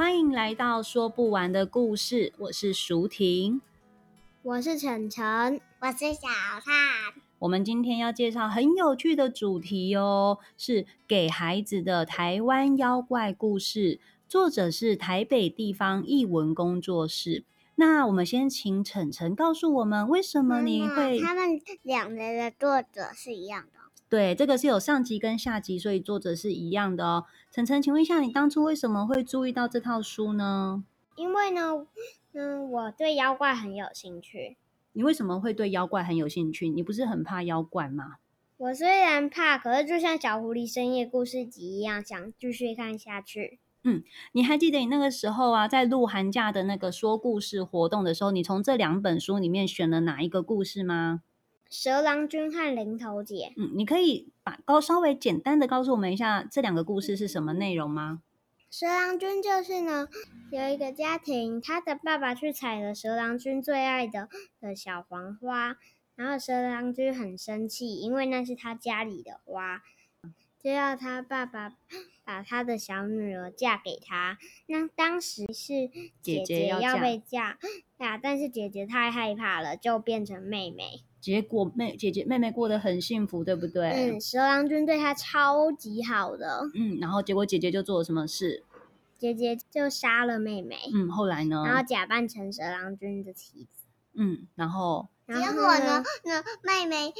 欢迎来到说不完的故事，我是淑婷，我是晨晨，我是小灿。我们今天要介绍很有趣的主题哦，是给孩子的台湾妖怪故事，作者是台北地方译文工作室。那我们先请晨晨告诉我们，为什么你会？他们两人的作者是一样的。对，这个是有上集跟下集，所以作者是一样的哦。晨晨，请问一下，你当初为什么会注意到这套书呢？因为呢，嗯，我对妖怪很有兴趣。你为什么会对妖怪很有兴趣？你不是很怕妖怪吗？我虽然怕，可是就像小狐狸深夜故事集一样，想继续看下去。嗯，你还记得你那个时候啊，在录寒假的那个说故事活动的时候，你从这两本书里面选了哪一个故事吗？蛇郎君和林头姐，嗯，你可以把高稍微简单的告诉我们一下这两个故事是什么内容吗？蛇郎君就是呢，有一个家庭，他的爸爸去采了蛇郎君最爱的的小黄花，然后蛇郎君很生气，因为那是他家里的花，就要他爸爸把他的小女儿嫁给他。那当时是姐姐要被嫁，呀，但是姐姐太害怕了，就变成妹妹。结果妹姐姐妹妹过得很幸福，对不对？嗯，蛇郎君对她超级好的。嗯，然后结果姐姐就做了什么事？姐姐就杀了妹妹。嗯，后来呢？然后假扮成蛇郎君的妻子。嗯，然后结果呢？那妹妹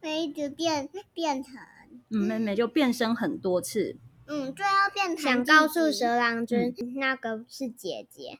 妹一直变变成，嗯，妹妹就变身很多次。嗯，最后变想告诉蛇郎君，嗯，那个是姐姐。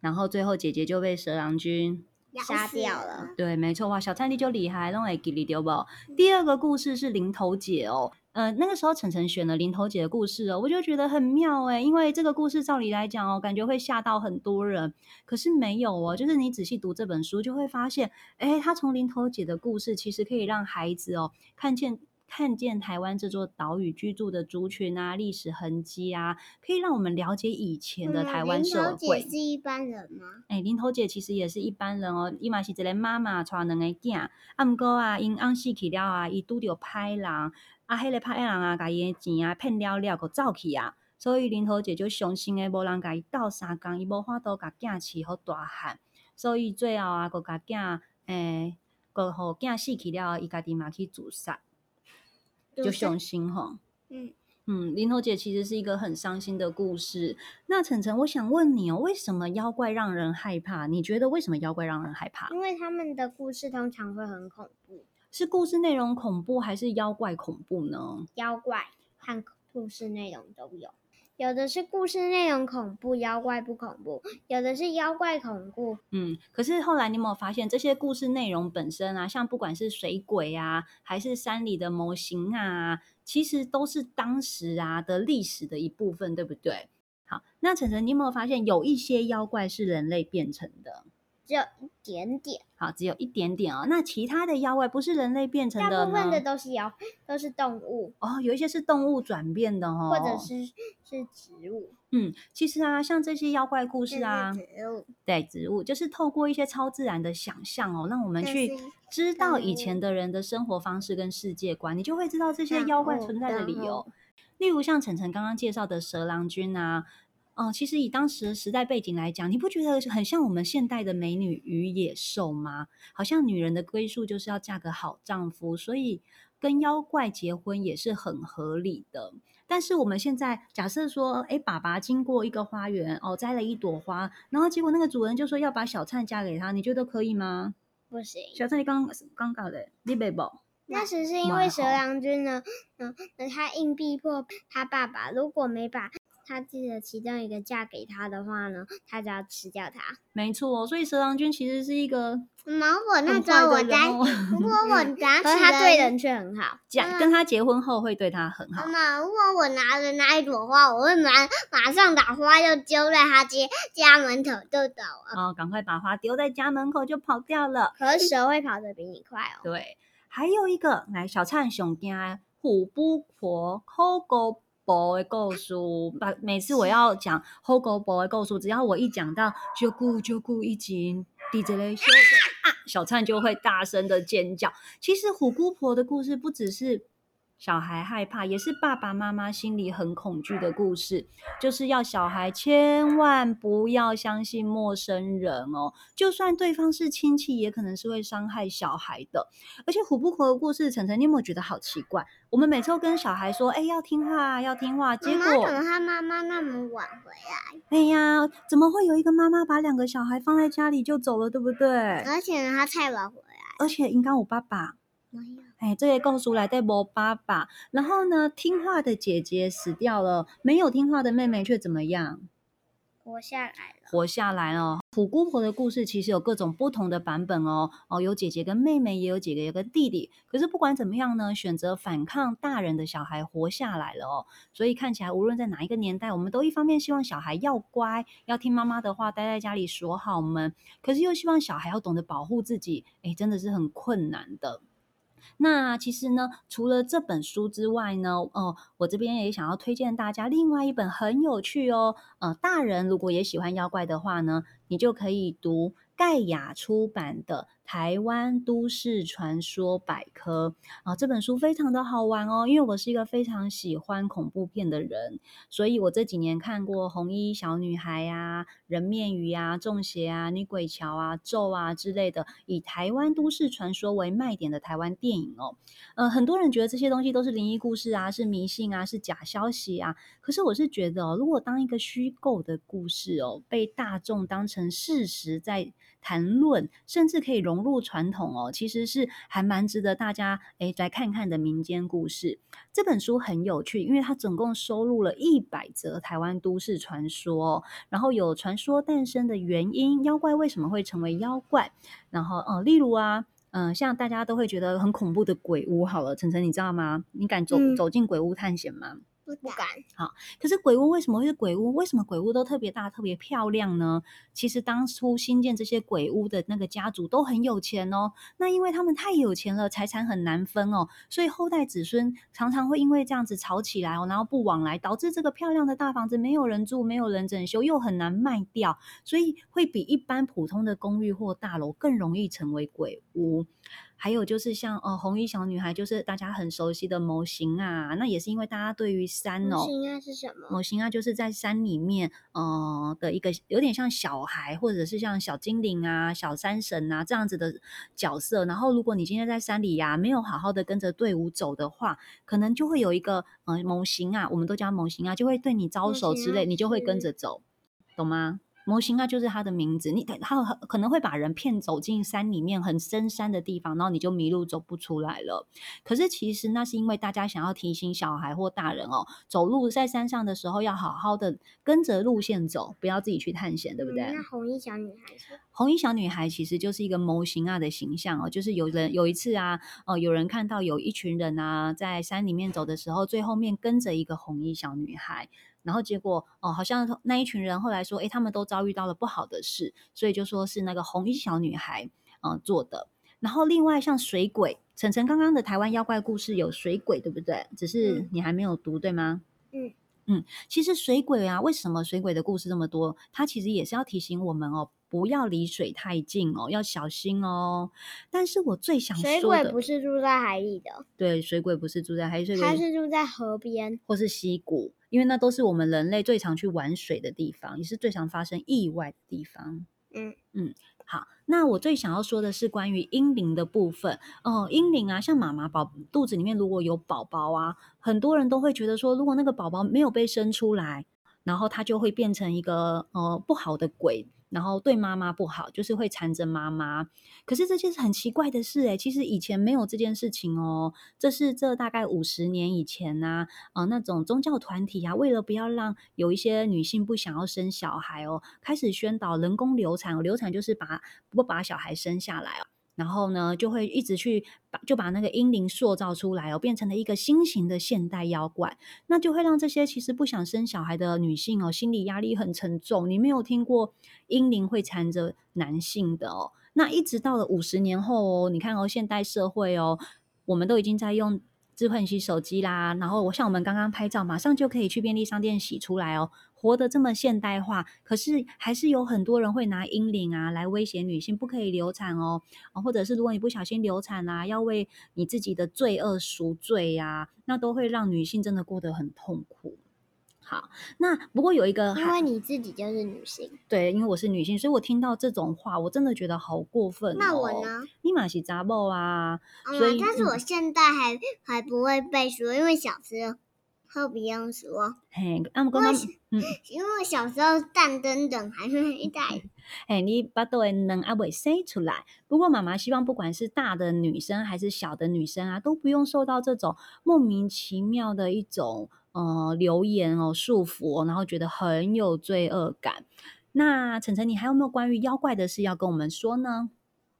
然后最后姐姐就被蛇郎君。杀掉了，对，没错哇，小灿弟就厉害，弄会记得对不？第二个故事是零头姐哦，呃，那个时候晨晨选了林头姐的故事哦，我就觉得很妙哎，因为这个故事照理来讲哦，感觉会吓到很多人，可是没有哦，就是你仔细读这本书就会发现，哎，他从林头姐的故事其实可以让孩子哦看见。看见台湾这座岛屿居住的族群啊，历史痕迹啊，可以让我们了解以前的台湾社会。林投姐是一般人吗？哎，林头姐其实也是一般人哦。伊嘛是一个妈妈带两个囝，啊，毋过啊，因翁死去了啊，伊拄着歹人，啊，迄个歹人啊，甲伊的钱啊骗了了，佮走去啊，所以林头姐就伤心的无人甲伊斗相共，伊无法度甲囝饲好大汉，所以最后啊，佮甲囝，诶，佮互囝死去了，伊家己嘛去自杀。就雄心哈，嗯嗯，林头姐其实是一个很伤心的故事。那晨晨，我想问你哦，为什么妖怪让人害怕？你觉得为什么妖怪让人害怕？因为他们的故事通常会很恐怖。是故事内容恐怖，还是妖怪恐怖呢？妖怪和故事内容都有。有的是故事内容恐怖，妖怪不恐怖；有的是妖怪恐怖。嗯，可是后来你有没有发现，这些故事内容本身啊，像不管是水鬼啊，还是山里的模型啊，其实都是当时啊的历史的一部分，对不对？好，那晨晨，你有没有发现，有一些妖怪是人类变成的？只有一点点，好，只有一点点哦。那其他的妖怪不是人类变成的呢？大部分的都是妖，都是动物哦。有一些是动物转变的哦，或者是是植物。嗯，其实啊，像这些妖怪故事啊，植物对，植物就是透过一些超自然的想象哦，让我们去知道以前的人的生活方式跟世界观，你就会知道这些妖怪存在的理由。例如像晨晨刚刚介绍的蛇郎君啊。哦，其实以当时的时代背景来讲，你不觉得很像我们现代的美女与野兽吗？好像女人的归宿就是要嫁个好丈夫，所以跟妖怪结婚也是很合理的。但是我们现在假设说，哎，爸爸经过一个花园，哦，摘了一朵花，然后结果那个主人就说要把小灿嫁给他，你觉得可以吗？不行。小灿，你刚刚搞的，你别报。那时是因为蛇郎君呢，嗯，那他硬逼迫他爸爸，如果没把他记得其中一个嫁给他的话呢，他就要吃掉他。没错，所以蛇郎君其实是一个。毛我那时候我在，如果 我拿，可是他对人却很好。讲跟他结婚后会对他很好。妈妈，如果我拿了那一朵花，我会马马上把花就丢在他家家门口就走了。哦，赶快把花丢在家门口就跑掉了。可是蛇会跑得比你快哦。对，还有一个来小灿熊家虎不婆虎姑婆的故事。把每次我要讲虎姑婆的故事，只要我一讲到就姑就姑一斤，滴着泪说。啊！小灿就会大声的尖叫。其实虎姑婆的故事不只是小孩害怕，也是爸爸妈妈心里很恐惧的故事。就是要小孩千万不要相信陌生人哦，就算对方是亲戚，也可能是会伤害小孩的。而且虎不婆的故事，晨晨，你有没有觉得好奇怪？我们每次都跟小孩说：“哎，要听话，要听话。”结果怎么他妈妈那么晚回来？哎呀，怎么会有一个妈妈把两个小孩放在家里就走了，对不对？而且呢，他太晚回来。而且应该我爸爸没有。哎，这个故事来对不爸爸。然后呢，听话的姐姐死掉了，没有听话的妹妹却怎么样？活下来了，活下来了。虎姑婆的故事其实有各种不同的版本哦。哦，有姐姐跟妹妹，也有姐姐有跟弟弟。可是不管怎么样呢，选择反抗大人的小孩活下来了哦。所以看起来，无论在哪一个年代，我们都一方面希望小孩要乖，要听妈妈的话，待在家里锁好门。可是又希望小孩要懂得保护自己，哎，真的是很困难的。那其实呢，除了这本书之外呢，哦、我这边也想要推荐大家另外一本很有趣哦。呃，大人如果也喜欢妖怪的话呢，你就可以读盖亚出版的。台湾都市传说百科啊，这本书非常的好玩哦。因为我是一个非常喜欢恐怖片的人，所以我这几年看过《红衣小女孩》啊、《人面鱼》啊、《中邪》啊、《女鬼桥》啊、《咒》啊之类的，以台湾都市传说为卖点的台湾电影哦。呃，很多人觉得这些东西都是灵异故事啊，是迷信啊，是假消息啊。可是我是觉得，如果当一个虚构的故事哦，被大众当成事实在谈论，甚至可以融入传统哦，其实是还蛮值得大家诶来看看的民间故事。这本书很有趣，因为它总共收录了一百则台湾都市传说，然后有传说诞生的原因，妖怪为什么会成为妖怪，然后呃，例如啊，嗯、呃，像大家都会觉得很恐怖的鬼屋，好了，晨晨你知道吗？你敢走、嗯、走进鬼屋探险吗？不敢。好，可是鬼屋为什么会是鬼屋？为什么鬼屋都特别大、特别漂亮呢？其实当初新建这些鬼屋的那个家族都很有钱哦。那因为他们太有钱了，财产很难分哦，所以后代子孙常常会因为这样子吵起来哦，然后不往来，导致这个漂亮的大房子没有人住，没有人整修，又很难卖掉，所以会比一般普通的公寓或大楼更容易成为鬼屋。还有就是像呃红衣小女孩，就是大家很熟悉的模型啊，那也是因为大家对于山哦，模型啊是什么？模型啊就是在山里面呃的一个有点像小孩，或者是像小精灵啊、小山神啊这样子的角色。然后如果你今天在山里呀、啊，没有好好的跟着队伍走的话，可能就会有一个呃模型啊，我们都叫模型啊，就会对你招手之类，你就会跟着走，懂吗？模型啊，就是它的名字。你它可能会把人骗走进山里面很深山的地方，然后你就迷路走不出来了。可是其实那是因为大家想要提醒小孩或大人哦，走路在山上的时候要好好的跟着路线走，不要自己去探险，对不对？嗯，那红衣小女孩是？红衣小女孩其实就是一个模型啊的形象哦，就是有人有一次啊，哦，有人看到有一群人啊在山里面走的时候，最后面跟着一个红衣小女孩。然后结果哦，好像那一群人后来说，诶，他们都遭遇到了不好的事，所以就说是那个红衣小女孩啊、呃、做的。然后另外像水鬼，晨晨刚刚的台湾妖怪故事有水鬼，对不对？只是你还没有读，对吗？嗯嗯，其实水鬼啊，为什么水鬼的故事这么多？它其实也是要提醒我们哦，不要离水太近哦，要小心哦。但是我最想说的，水鬼不是住在海里的，对，水鬼不是住在海里，它是住在河边或是溪谷。因为那都是我们人类最常去玩水的地方，也是最常发生意外的地方。嗯嗯，好，那我最想要说的是关于婴灵的部分哦。婴灵啊，像妈妈宝肚子里面如果有宝宝啊，很多人都会觉得说，如果那个宝宝没有被生出来，然后他就会变成一个呃不好的鬼。然后对妈妈不好，就是会缠着妈妈。可是这件事很奇怪的事，诶，其实以前没有这件事情哦。这是这大概五十年以前呐、啊，那种宗教团体啊，为了不要让有一些女性不想要生小孩哦，开始宣导人工流产。流产就是把不把小孩生下来哦。然后呢，就会一直去把就把那个阴灵塑造出来哦，变成了一个新型的现代妖怪。那就会让这些其实不想生小孩的女性哦，心理压力很沉重。你没有听过阴灵会缠着男性的哦？那一直到了五十年后哦，你看哦，现代社会哦，我们都已经在用智慧型手机啦，然后我像我们刚刚拍照，马上就可以去便利商店洗出来哦。活得这么现代化，可是还是有很多人会拿阴灵啊来威胁女性，不可以流产哦，或者是如果你不小心流产啊，要为你自己的罪恶赎罪呀，那都会让女性真的过得很痛苦。好，那不过有一个，因为你自己就是女性，对，因为我是女性，所以我听到这种话，我真的觉得好过分哦。那我呢？你嘛是查某啊，嗯，所以但是我现在还、嗯、还不会背书，因为小时候。后不用说，嘿，啊，毋过咱，嗯，因为我小时候蛋等等还没带，嘿，你巴肚的卵阿未生出来。不过妈妈希望，不管是大的女生还是小的女生啊，都不用受到这种莫名其妙的一种呃留言哦束缚哦，然后觉得很有罪恶感。那晨晨，你还有没有关于妖怪的事要跟我们说呢？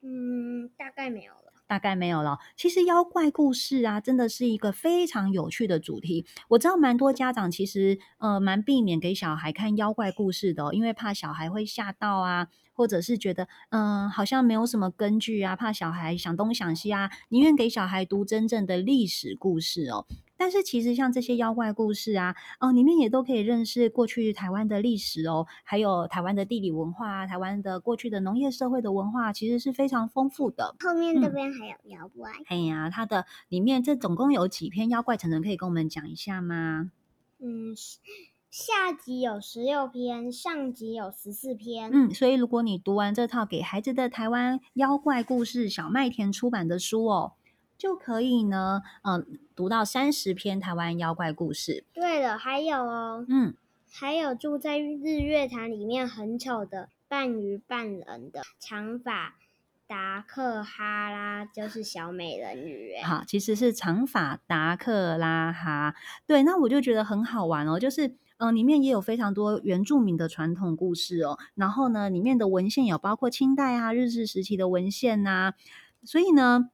嗯，大概没有。大概没有了。其实妖怪故事啊，真的是一个非常有趣的主题。我知道蛮多家长其实呃蛮避免给小孩看妖怪故事的，因为怕小孩会吓到啊，或者是觉得嗯、好像没有什么根据啊，怕小孩想东想西啊，宁愿给小孩读真正的历史故事哦。但是其实像这些妖怪故事啊，哦，里面也都可以认识过去台湾的历史哦，还有台湾的地理文化啊，台湾的过去的农业社会的文化，其实是非常丰富的。后面这边还有妖怪。嗯、哎呀，它的里面这总共有几篇妖怪，岑岑可以跟我们讲一下吗？嗯，下集有十六篇，上集有十四篇。嗯，所以如果你读完这套给孩子的台湾妖怪故事，小麦田出版的书哦。就可以呢，嗯，读到三十篇台湾妖怪故事。对了，还有哦，嗯，还有住在日月潭里面很丑的半鱼半人的长发达克哈拉，就是小美人鱼。好，其实是长发达克拉哈。对，那我就觉得很好玩哦，就是嗯、呃，里面也有非常多原住民的传统故事哦。然后呢，里面的文献有包括清代啊、日治时期的文献呐、啊，所以呢。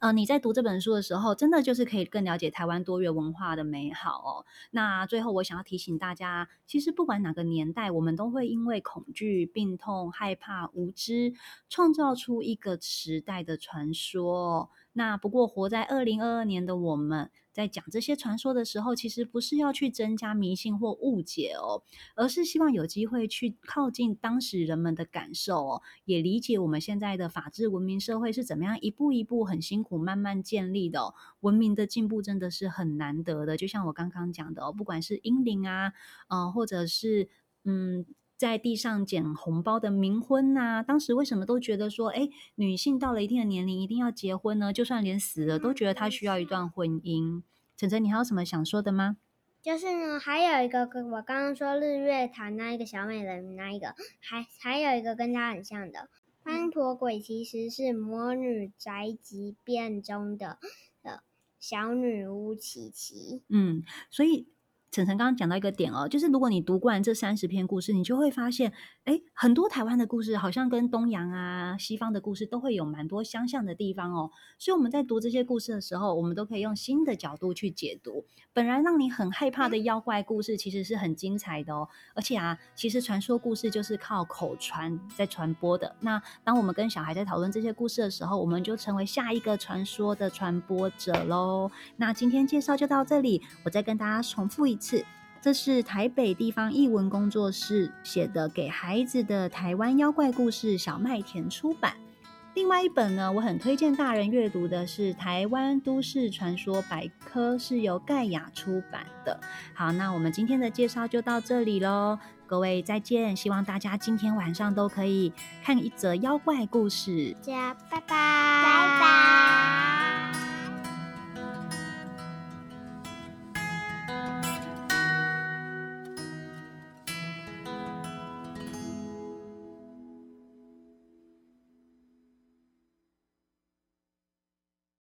呃，你在读这本书的时候，真的就是可以更了解台湾多元文化的美好哦。那最后，我想要提醒大家，其实不管哪个年代，我们都会因为恐惧、病痛、害怕、无知，创造出一个时代的传说。那不过，活在二零二二年的我们，在讲这些传说的时候，其实不是要去增加迷信或误解哦，而是希望有机会去靠近当时人们的感受哦，也理解我们现在的法治文明社会是怎么样一步一步很辛苦慢慢建立的哦。文明的进步真的是很难得的，就像我刚刚讲的哦，不管是英灵啊，呃，或者是嗯。在地上捡红包的冥婚呐、啊，当时为什么都觉得说，哎，女性到了一定的年龄一定要结婚呢？就算连死了都觉得她需要一段婚姻。晨晨，你还有什么想说的吗？就是呢，还有一个跟我刚刚说日月潭那一个小美人那一个，还还有一个跟她很像的，潘陀鬼其实是魔女宅急便中的的小女巫琪琪。嗯，所以。晨晨刚刚讲到一个点哦，就是如果你读过这三十篇故事，你就会发现，哎，很多台湾的故事好像跟东洋啊、西方的故事都会有蛮多相像的地方哦。所以我们在读这些故事的时候，我们都可以用新的角度去解读。本来让你很害怕的妖怪故事，其实是很精彩的哦。而且啊，其实传说故事就是靠口传在传播的。那当我们跟小孩在讨论这些故事的时候，我们就成为下一个传说的传播者喽。那今天介绍就到这里，我再跟大家重复一次，这是台北地方译文工作室写的给孩子的台湾妖怪故事，小麦田出版。另外一本呢，我很推荐大人阅读的是《台湾都市传说百科》，是由盖亚出版的。好，那我们今天的介绍就到这里喽，各位再见！希望大家今天晚上都可以看一则妖怪故事。大家拜拜，拜拜。